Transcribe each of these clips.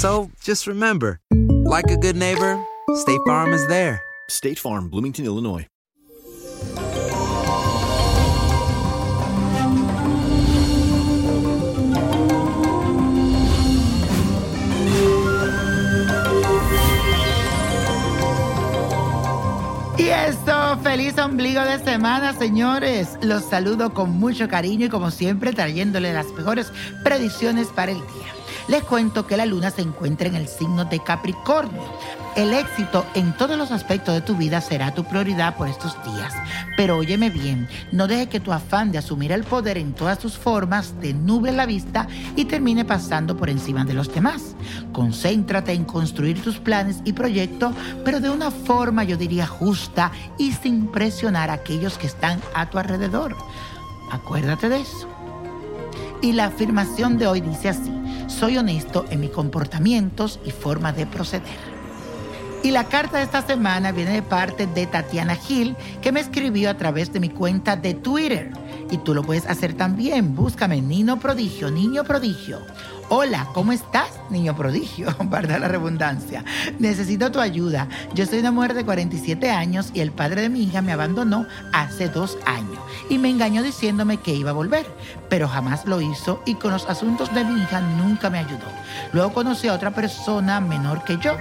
So just remember, like a good neighbor, State Farm is there. State Farm, Bloomington, Illinois. Y eso, feliz ombligo de semana, señores. Los saludo con mucho cariño y como siempre trayéndole las mejores predicciones para el día. Les cuento que la luna se encuentra en el signo de Capricornio. El éxito en todos los aspectos de tu vida será tu prioridad por estos días. Pero óyeme bien, no deje que tu afán de asumir el poder en todas sus formas te nuble la vista y termine pasando por encima de los demás. Concéntrate en construir tus planes y proyectos, pero de una forma yo diría justa y sin presionar a aquellos que están a tu alrededor. Acuérdate de eso. Y la afirmación de hoy dice así, soy honesto en mis comportamientos y forma de proceder. Y la carta de esta semana viene de parte de Tatiana Gil, que me escribió a través de mi cuenta de Twitter. Y tú lo puedes hacer también. Búscame Niño Prodigio, Niño Prodigio. Hola, ¿cómo estás, niño prodigio? Para la redundancia. Necesito tu ayuda. Yo soy una mujer de 47 años y el padre de mi hija me abandonó hace dos años y me engañó diciéndome que iba a volver, pero jamás lo hizo y con los asuntos de mi hija nunca me ayudó. Luego conocí a otra persona menor que yo.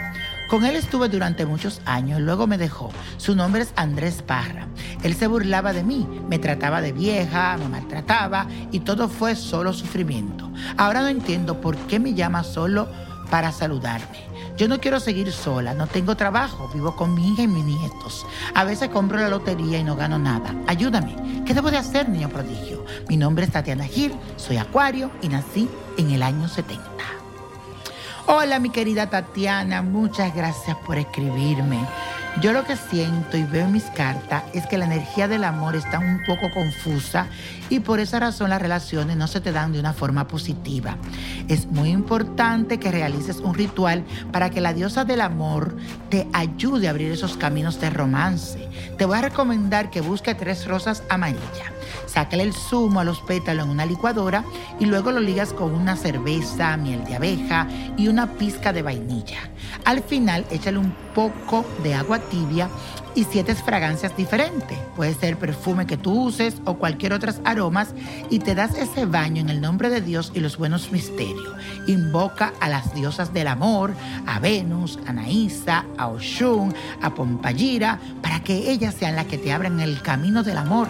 Con él estuve durante muchos años, luego me dejó. Su nombre es Andrés Parra. Él se burlaba de mí, me trataba de vieja, me maltrataba y todo fue solo sufrimiento. Ahora no entiendo por qué me llama solo para saludarme. Yo no quiero seguir sola, no tengo trabajo, vivo con mi hija y mis nietos. A veces compro la lotería y no gano nada. Ayúdame. ¿Qué debo de hacer, niño prodigio? Mi nombre es Tatiana Gil, soy acuario y nací en el año 70. Hola mi querida Tatiana, muchas gracias por escribirme. Yo lo que siento y veo en mis cartas es que la energía del amor está un poco confusa y por esa razón las relaciones no se te dan de una forma positiva. Es muy importante que realices un ritual para que la diosa del amor te ayude a abrir esos caminos de romance. Te voy a recomendar que busque tres rosas amarillas. Sácale el zumo a los pétalos en una licuadora y luego lo ligas con una cerveza, miel de abeja y una pizca de vainilla. Al final, échale un poco de agua tibia y siete fragancias diferentes. Puede ser perfume que tú uses o cualquier otras aromas y te das ese baño en el nombre de Dios y los buenos misterios. Invoca a las diosas del amor, a Venus, a Naísa, a Oshun, a Pompayira, para que ellas sean las que te abran el camino del amor.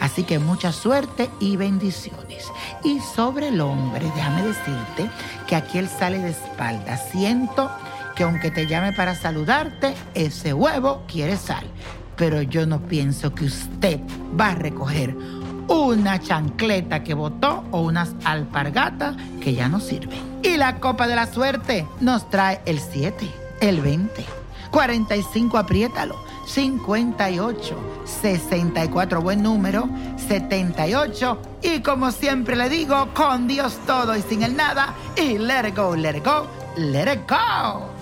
Así que mucha suerte y bendiciones. Y sobre el hombre, déjame decirte que aquí él sale de espalda. Siento que aunque te llame para saludarte, ese huevo quiere sal. Pero yo no pienso que usted va a recoger una chancleta que botó o unas alpargatas que ya no sirven. Y la copa de la suerte nos trae el 7, el 20, 45, apriétalo, 58, 64, buen número, 78 y como siempre le digo, con Dios todo y sin el nada y let it go, let it go, let it go.